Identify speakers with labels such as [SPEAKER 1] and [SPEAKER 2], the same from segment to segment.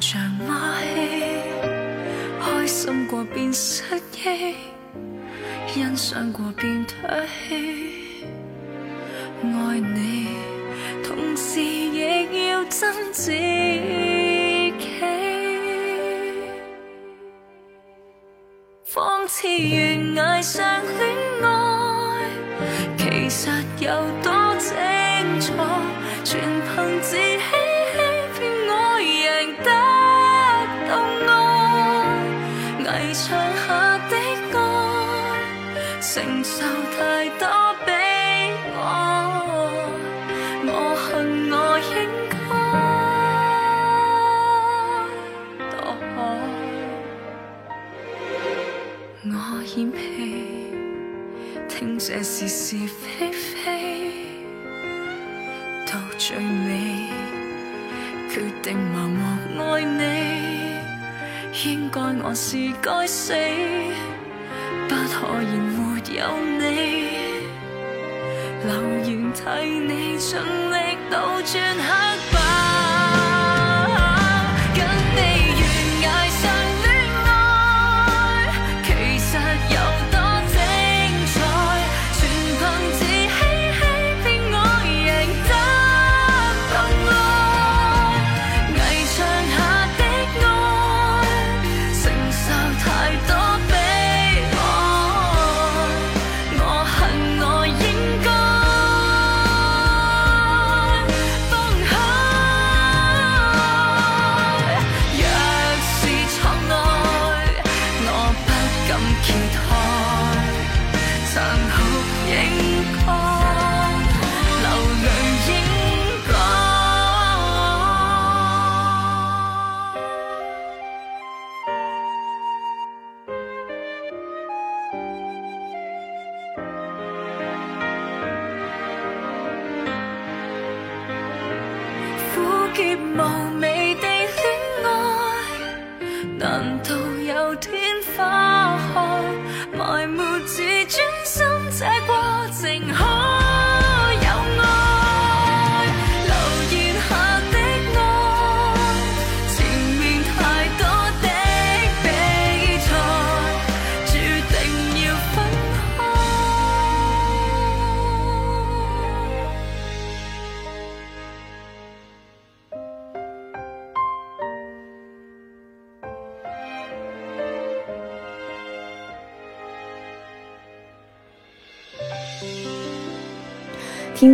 [SPEAKER 1] 情像马戏，开心过便失忆，欣赏过便唾弃。爱你，同时亦要憎自这是是非非，到最尾决定盲目爱你，应该我是该死，不可言没有你，留言替你尽力倒转黑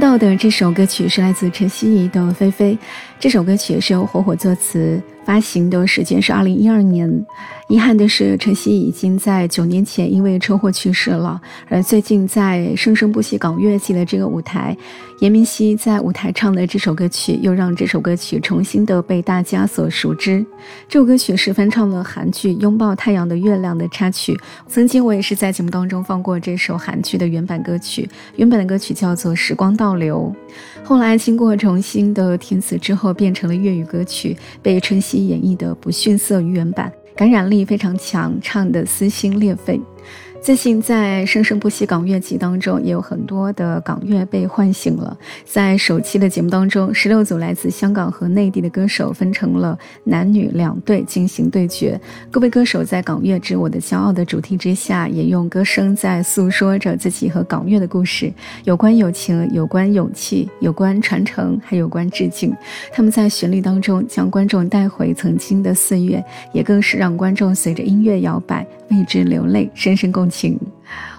[SPEAKER 1] 到的
[SPEAKER 2] 这首歌曲是来自陈希怡的《菲菲》，这首歌曲是由火火作词，发行的时间是二零一二年。遗憾的是，陈希怡已经在九年前因为车祸去世了。而最近在《生生不息港乐器》的这个舞台，严明熙在舞台唱的这首歌曲，又让这首歌曲重新的被大家所熟知。这首歌曲是翻唱了韩剧《拥抱太阳的月亮》的插曲。曾经我也是在节目当中放过这首韩剧的原版歌曲，原版的歌曲叫做《时光倒倒流》，后来经过重新的填词之后，变成了粤语歌曲，被春熙演绎的不逊色于原版。感染力非常强，唱的撕心裂肺。最近在《生生不息港乐季》当中，也有很多的港乐被唤醒了。在首期的节目当中，十六组来自香港和内地的歌手分成了男女两队进行对决。各位歌手在“港乐之我的骄傲”的主题之下，也用歌声在诉说着自己和港乐的故事，有关友情，有关勇气，有关传承，还有关致敬。他们在旋律当中将观众带回曾经的岁月，也更是让观众随着音乐摇摆，为之流泪，深深共情。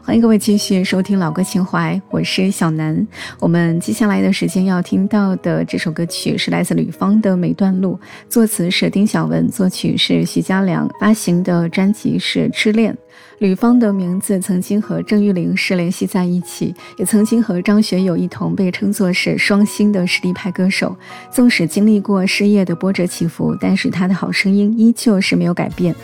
[SPEAKER 2] 欢迎各位继续收听老歌情怀，我是小南。我们接下来的时间要听到的这首歌曲是来自吕方的《每段路》，作词是丁晓文，作曲是徐佳良，发行的专辑是《痴恋》。吕方的名字曾经和郑裕玲是联系在一起，也曾经和张学友一同被称作是双星的实力派歌手。纵使经历过事业的波折起伏，但是他的好声音依旧是没有改变。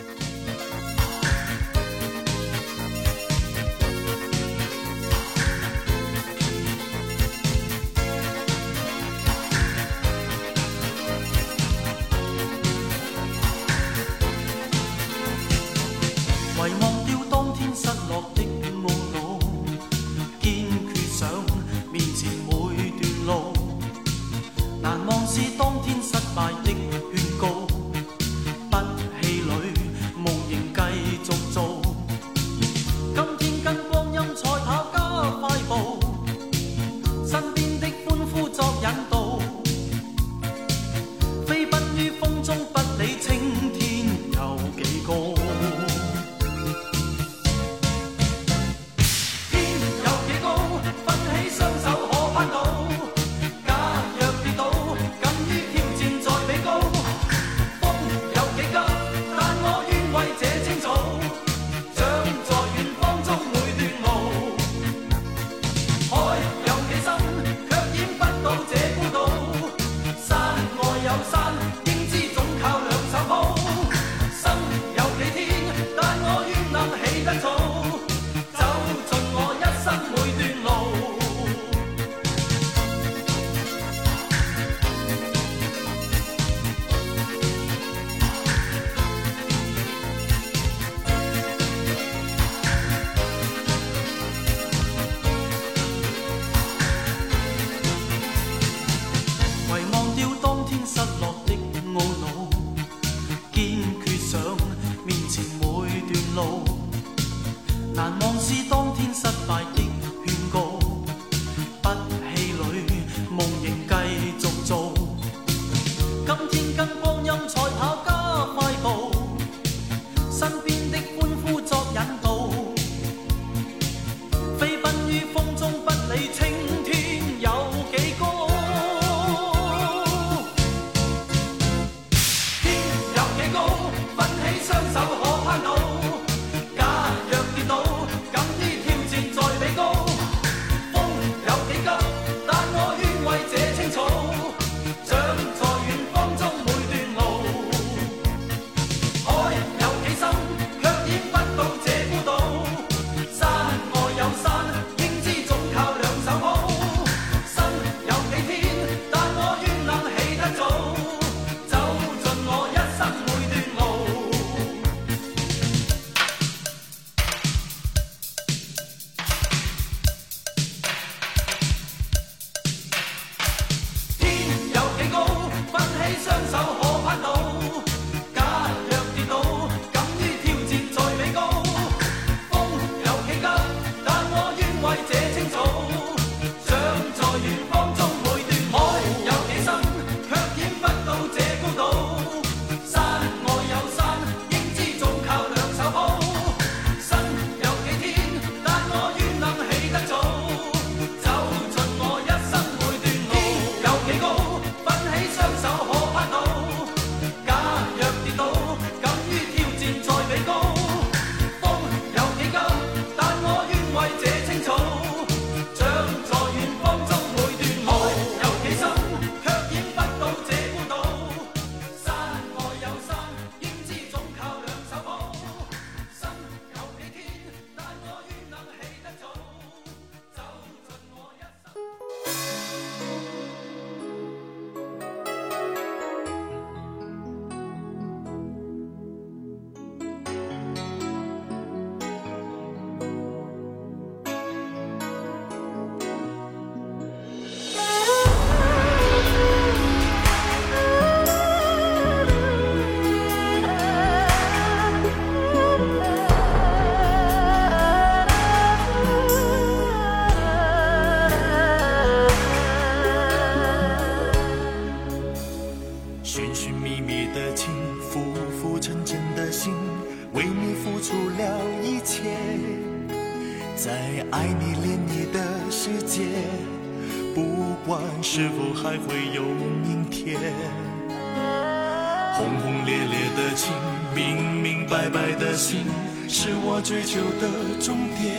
[SPEAKER 3] 是我追求的终点。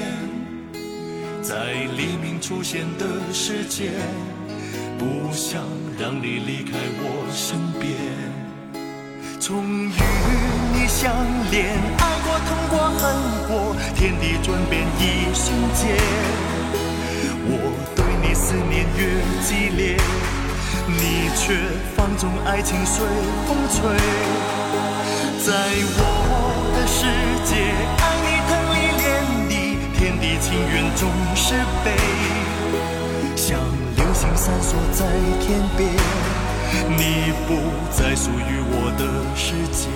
[SPEAKER 3] 在黎明出现的世界，不想让你离开我身边。终于你相恋，爱过、痛过、恨过，天地转变一瞬间。我对你思念越激烈，你却放纵爱情随风吹。在我的世界，爱你疼你恋你，天地情缘总是悲，像流星闪烁在天边。你不再属于我的世界。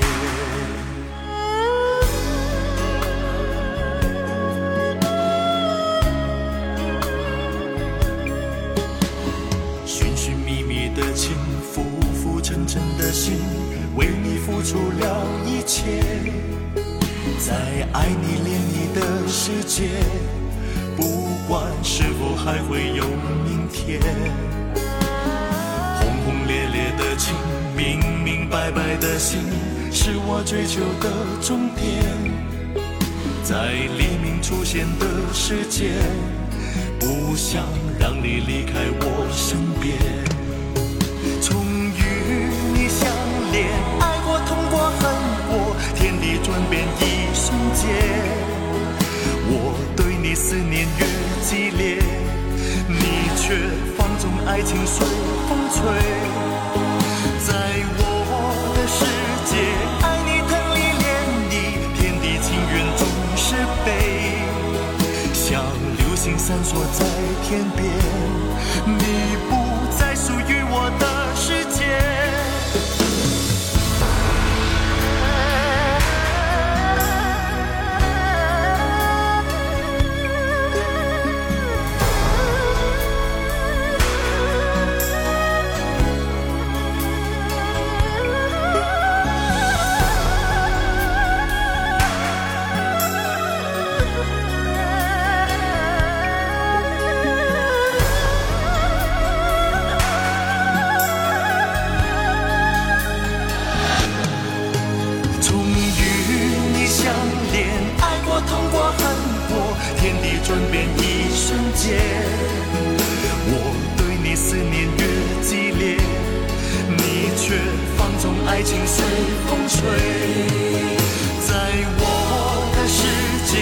[SPEAKER 3] 界，不管是否还会有明天。轰轰烈烈的情，明明白白的心，是我追求的终点。在黎明出现的世界，不想让你离开我身边。终于你相恋，爱过、痛过、恨过，天地转变一瞬间。我对你思念越激烈，你却放纵爱情随风吹。在我的世界，爱你疼你恋你，天地情缘总是悲。像流星闪烁在天边，你不。情随风吹。在我的世界，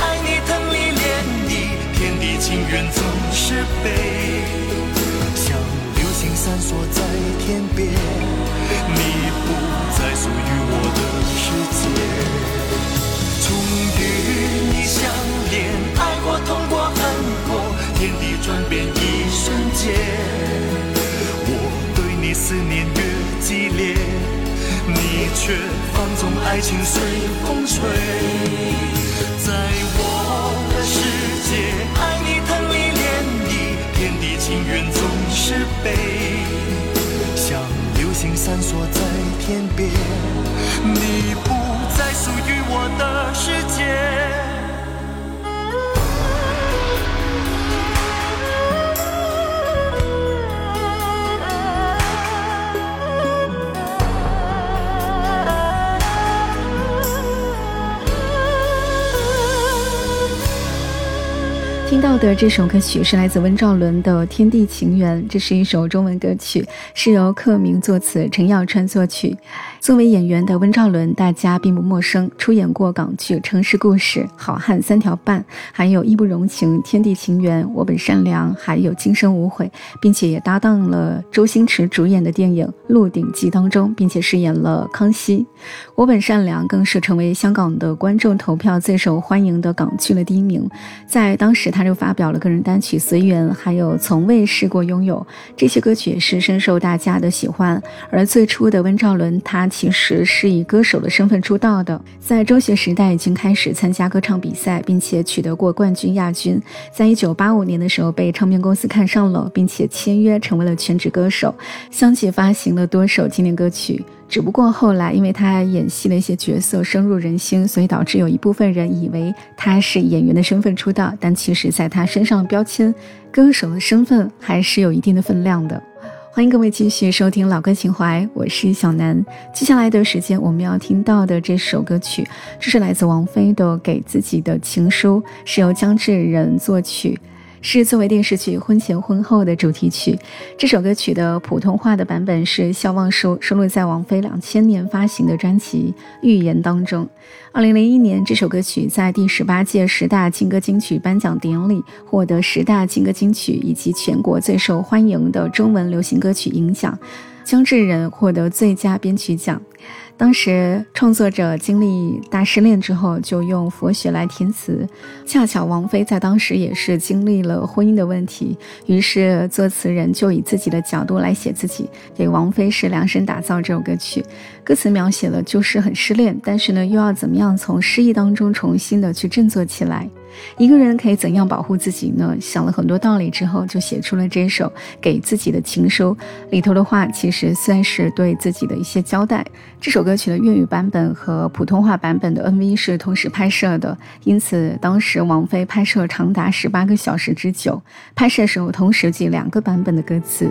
[SPEAKER 3] 爱你疼你恋你，天地情缘总是悲。像流星闪烁在天边，你不再属于我的世界。终于，你相。爱情随风吹，在我的世界，爱你疼你恋你，天地情缘总是悲，像流星闪烁在天边，你不再属于我的世界。
[SPEAKER 2] 听到的这首歌曲是来自温兆伦的《天地情缘》，这是一首中文歌曲，是由克明作词，陈耀川作曲。作为演员的温兆伦，大家并不陌生，出演过港剧《城市故事》《好汉三条半》，还有《义不容情》《天地情缘》《我本善良》，还有《今生无悔》，并且也搭档了周星驰主演的电影《鹿鼎记》当中，并且饰演了康熙。《我本善良》更是成为香港的观众投票最受欢迎的港剧的第一名。在当时，他就发表了个人单曲《随缘》，还有《从未试过拥有》这些歌曲，也是深受大家的喜欢。而最初的温兆伦，他。其实是以歌手的身份出道的，在中学时代已经开始参加歌唱比赛，并且取得过冠军、亚军。在一九八五年的时候，被唱片公司看上了，并且签约成为了全职歌手，相继发行了多首经典歌曲。只不过后来，因为他演戏的一些角色深入人心，所以导致有一部分人以为他是演员的身份出道，但其实在他身上的标签歌手的身份还是有一定的分量的。欢迎各位继续收听老歌情怀，我是小南。接下来的时间，我们要听到的这首歌曲，这是来自王菲的《给自己的情书》，是由江志仁作曲。是作为电视剧《婚前婚后》的主题曲，这首歌曲的普通话的版本是肖望收收录在王菲两千年发行的专辑《预言》当中。二零零一年，这首歌曲在第十八届十大金歌金曲颁奖典礼获得十大金歌金曲以及全国最受欢迎的中文流行歌曲银奖，姜志仁获得最佳编曲奖。当时创作者经历大失恋之后，就用佛学来填词。恰巧王菲在当时也是经历了婚姻的问题，于是作词人就以自己的角度来写自己，给王菲是量身打造这首歌曲。歌词描写了就是很失恋，但是呢又要怎么样从失意当中重新的去振作起来。一个人可以怎样保护自己呢？想了很多道理之后，就写出了这首给自己的情书。里头的话其实算是对自己的一些交代。这首歌曲的粤语版本和普通话版本的 MV 是同时拍摄的，因此当时王菲拍摄长达十八个小时之久。拍摄时候同时记两个版本的歌词。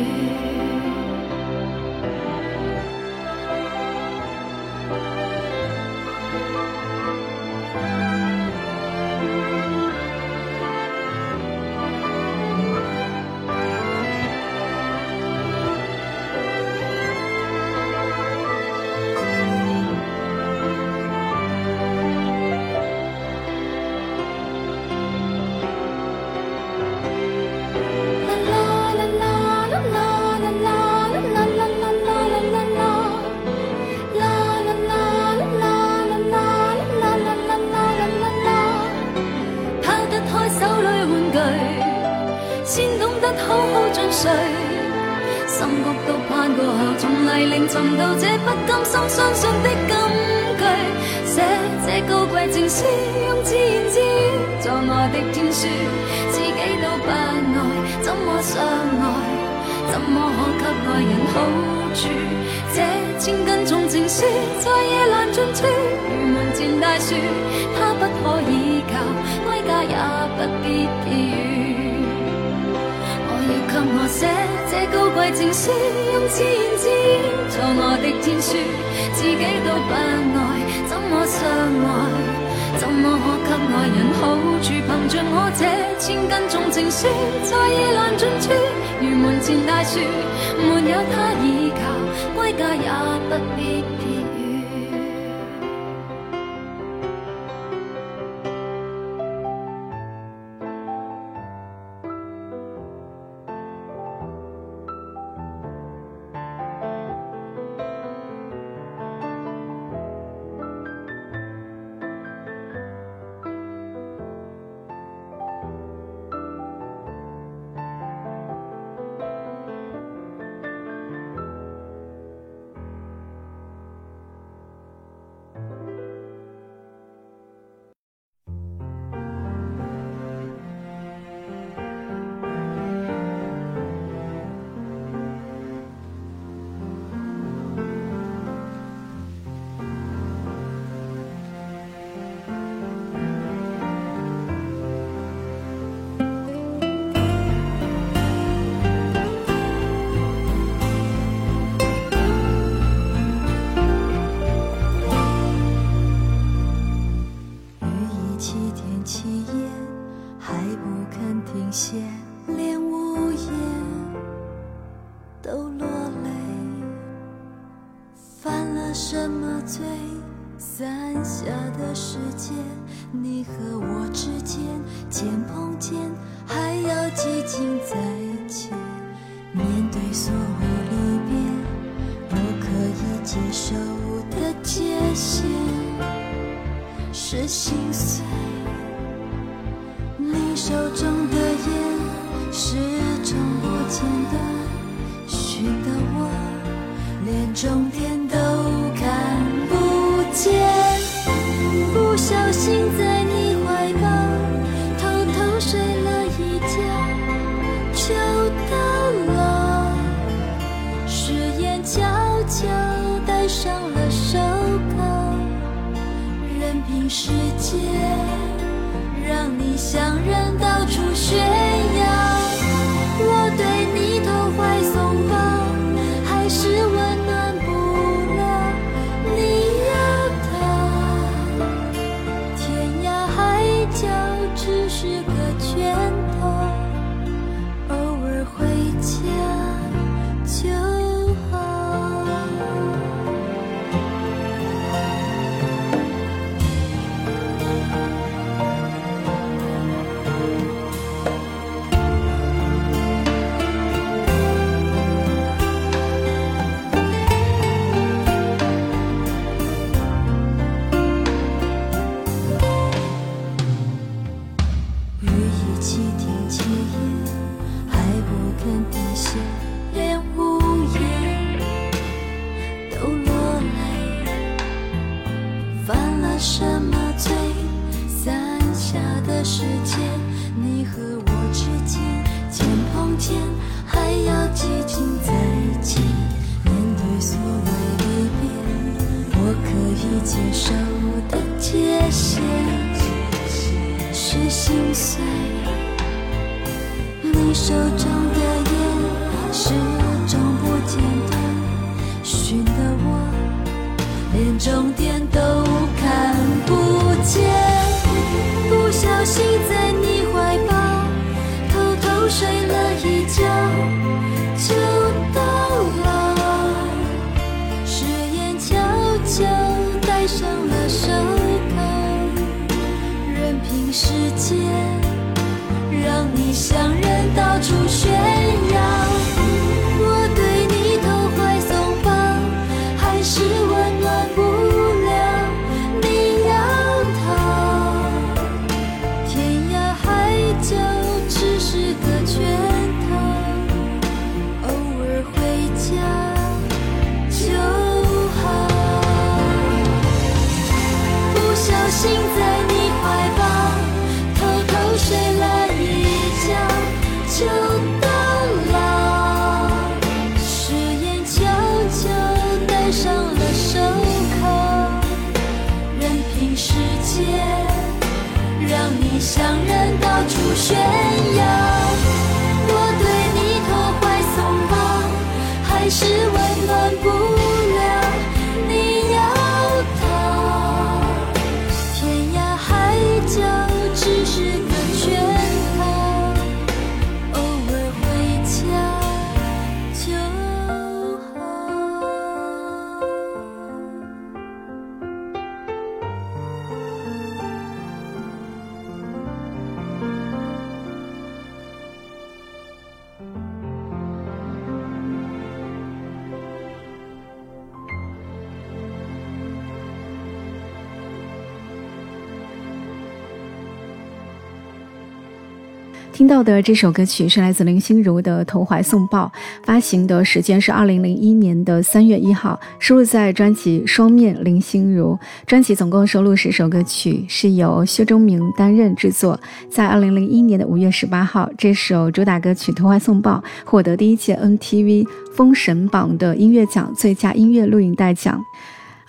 [SPEAKER 1] 用自言自语做我的天书，自己都不爱，怎么相爱？怎么可给爱？人好处？凭着我这千斤重情书，在夜阑尽处，如门前大树，没有他倚靠，归家也不必。你和我之间肩碰肩心在你怀抱，偷偷睡
[SPEAKER 2] 听到的这首歌曲是来自林心如的《投怀送抱》，发行的时间是二零零一年的三月一号，收录在专辑《双面林心如》。专辑总共收录十首歌曲，是由薛忠明担任制作。在二零零一年的五月十八号，这首主打歌曲《投怀送抱》获得第一届 NTV 封神榜的音乐奖最佳音乐录影带奖。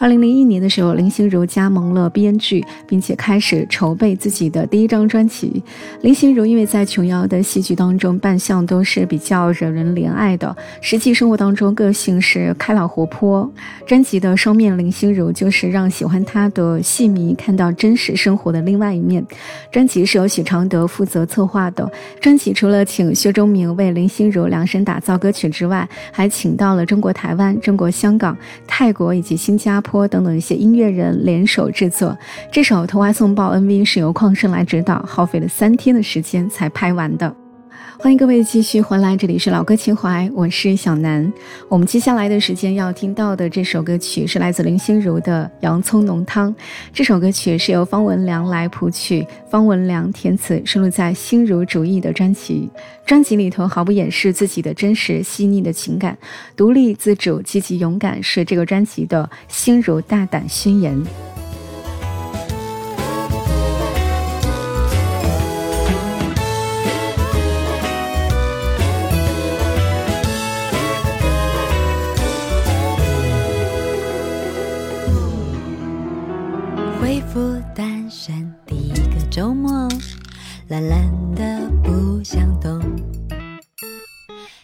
[SPEAKER 2] 二零零一年的时候，林心如加盟了编剧，并且开始筹备自己的第一张专辑。林心如因为在琼瑶的戏剧当中扮相都是比较惹人怜爱的，实际生活当中个性是开朗活泼。专辑的双面林心如就是让喜欢她的戏迷看到真实生活的另外一面。专辑是由许常德负责策划的。专辑除了请薛中明为林心如量身打造歌曲之外，还请到了中国台湾、中国香港、泰国以及新加坡。等等一些音乐人联手制作这首《投怀送抱》MV 是由旷胜来指导，耗费了三天的时间才拍完的。欢迎各位继续回来，这里是老歌情怀，我是小南。我们接下来的时间要听到的这首歌曲是来自林心如的《洋葱浓汤》。这首歌曲是由方文良来谱曲，方文良填词，收录在《心如主义》的专辑。专辑里头毫不掩饰自己的真实细腻的情感，独立自主、积极勇敢是这个专辑的心如大胆宣言。
[SPEAKER 1] 懒懒的不想动，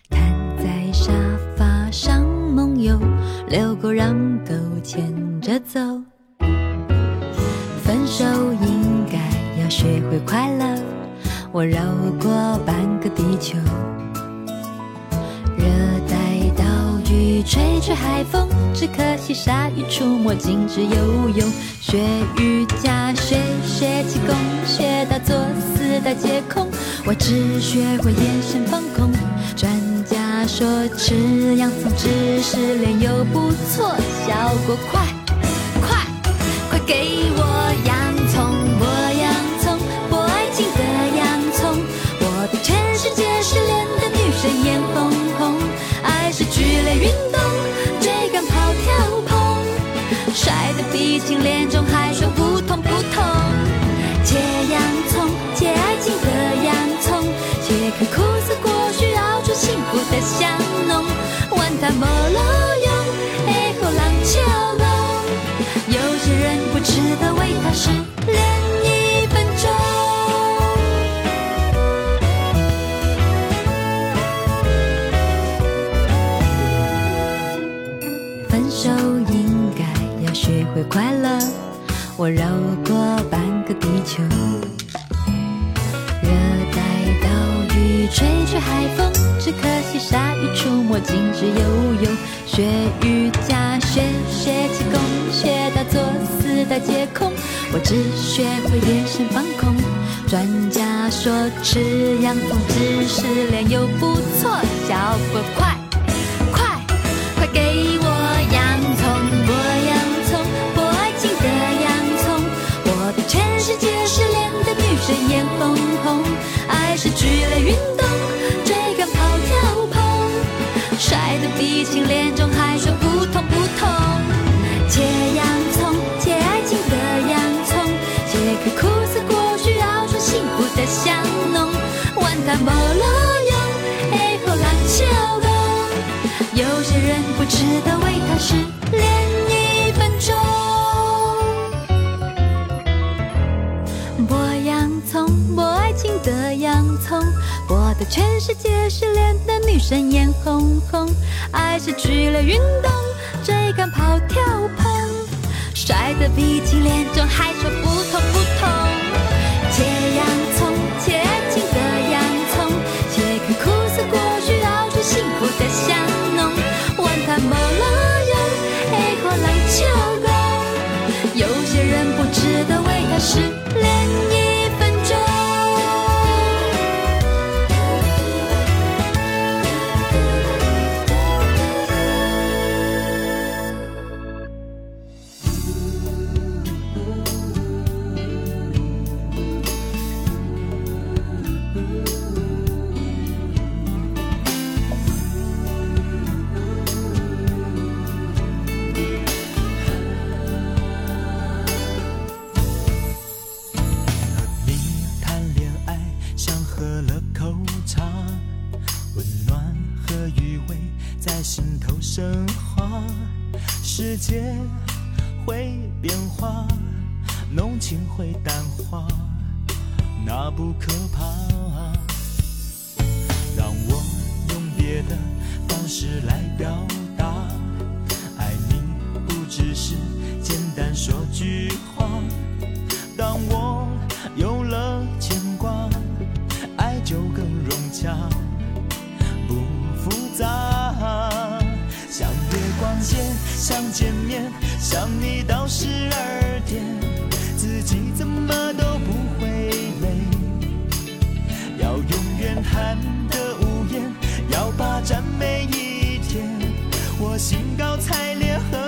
[SPEAKER 1] 瘫在沙发上梦游，遛狗让狗牵着走。分手应该要学会快乐，我绕过半个地球。热带岛屿吹吹海风，只可惜鲨鱼出没，禁止游泳。学瑜伽，学学气功，学到作死大皆空。我只学会眼神放空。专家说吃洋葱只是脸又不错，效果快快快给我呀得为他失恋一分钟。分手应该要学会快乐，我绕过半个地球。热带吹吹海风，只可惜鲨鱼出没，禁止游泳。学瑜伽，学学气功，学到坐死的接空。我只学会眼神放空。专家说吃洋葱只失恋又不错，效果快全世界失恋的女生眼红红，爱失去了运动，追赶跑跳碰，摔得鼻青脸肿，还说不痛不痛。
[SPEAKER 3] 只是简单说句话，当我有了牵挂，爱就更融洽，不复杂。想月光见，想见面，想你到十二点，自己怎么都不会累。要永远喊得无言，要霸占每一天，我兴高采烈和。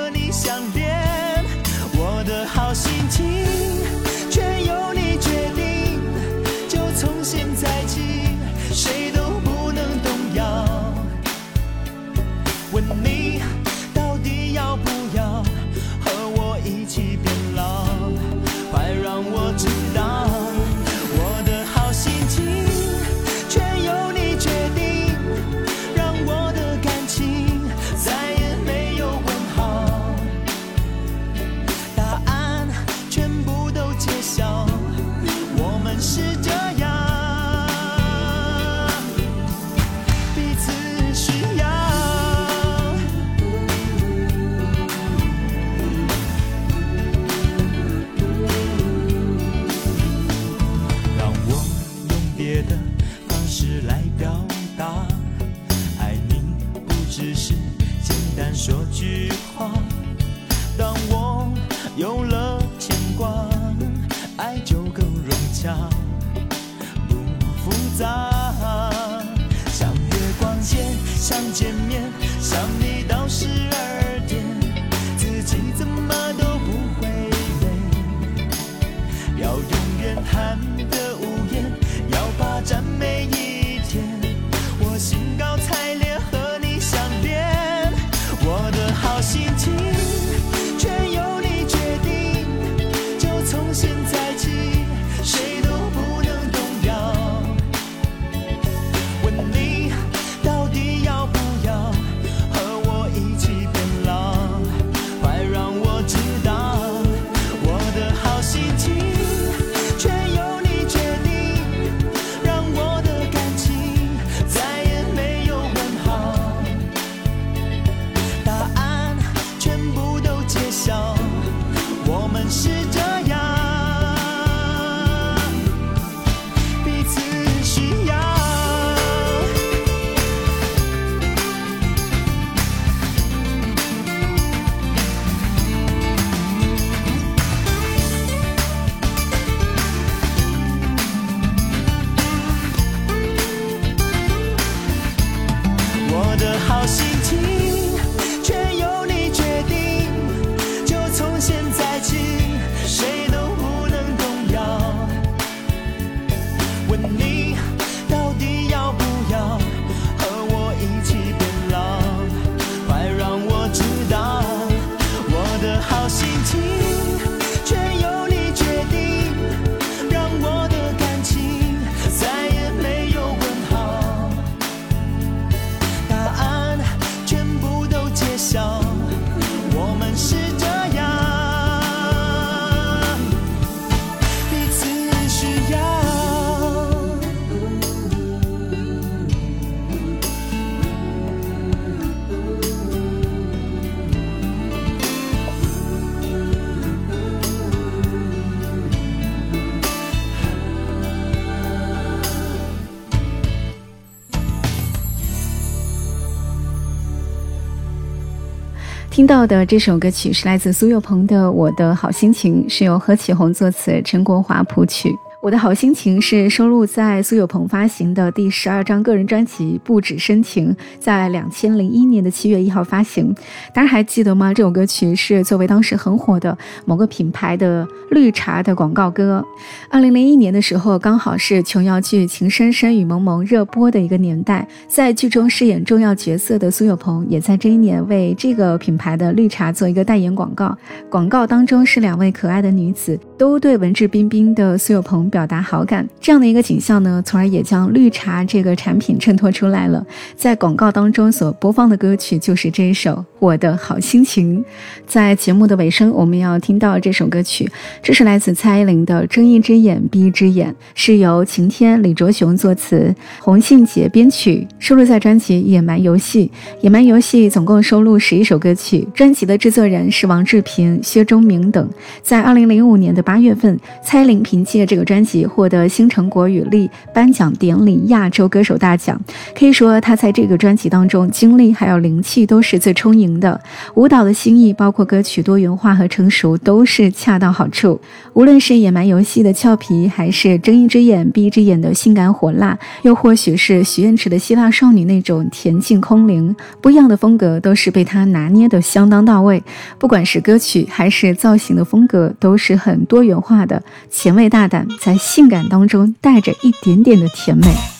[SPEAKER 2] 听到的这首歌曲是来自苏有朋的《我的好心情》，是由何启宏作词，陈国华谱曲。我的好心情是收录在苏有朋发行的第十二张个人专辑《不止深情》，在两千零一年的七月一号发行。大家还记得吗？这首歌曲是作为当时很火的某个品牌的绿茶的广告歌。二零零一年的时候，刚好是琼瑶剧《情深深雨蒙蒙》热播的一个年代，在剧中饰演重要角色的苏有朋也在这一年为这个品牌的绿茶做一个代言广告。广告当中是两位可爱的女子，都对文质彬彬的苏有朋。表达好感这样的一个景象呢，从而也将绿茶这个产品衬托出来了。在广告当中所播放的歌曲就是这首《我的好心情》。在节目的尾声，我们要听到这首歌曲，这是来自蔡依林的《睁一只眼闭一只眼》，是由晴天、李卓雄作词，洪信杰编曲，收录在专辑《野蛮游戏》。《野蛮游戏》总共收录十一首歌曲，专辑的制作人是王志平、薛忠明等。在二零零五年的八月份，蔡依林凭借这个专辑获得新城国语力颁奖典礼亚洲歌手大奖。可以说，她在这个专辑当中，精力还有灵气都是最充盈的。舞蹈的新意，包括歌曲多元化和成熟，都是恰到好处。无论是野蛮游戏的俏皮，还是睁一只眼闭一只眼的性感火辣，又或许是许愿池的希腊少女那种恬静空灵，不一样的风格都是被她拿捏的相当到位。不管是歌曲还是造型的风格，都是很多元化的，前卫大胆，在性感当中带着一点点的甜美。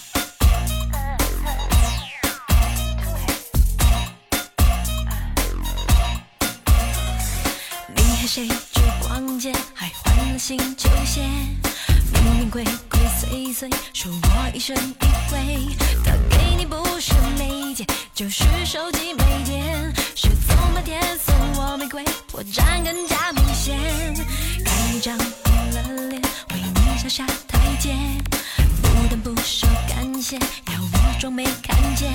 [SPEAKER 1] 说我疑神疑鬼。他给你不是眉间，就是手机没电。是从白天送我玫瑰，破绽更加明显。看你涨红了脸，为你下下台阶，不但不说感谢，要我装没看见。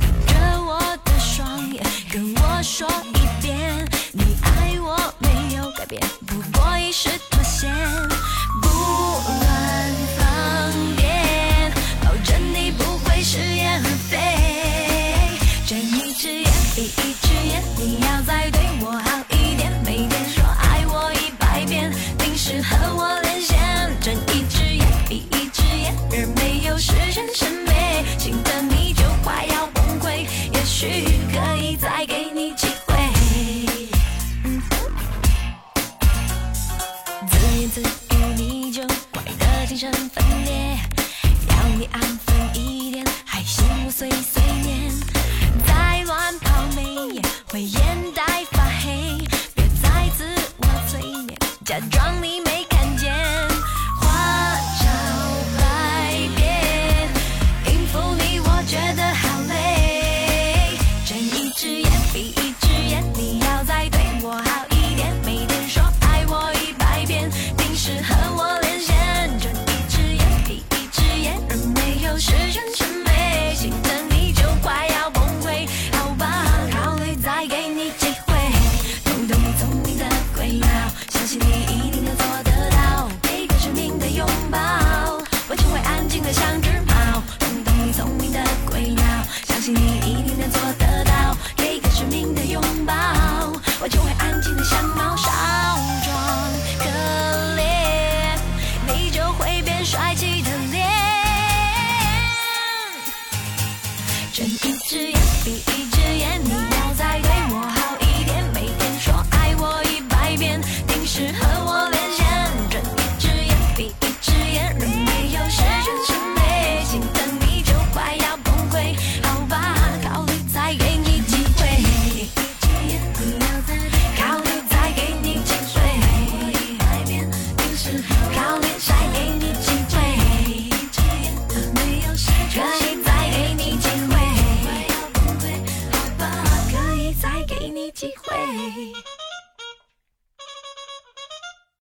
[SPEAKER 1] 看着我的双眼，跟我说一遍，你爱我有改变，不过一时妥协。不乱放电，保证你不会食言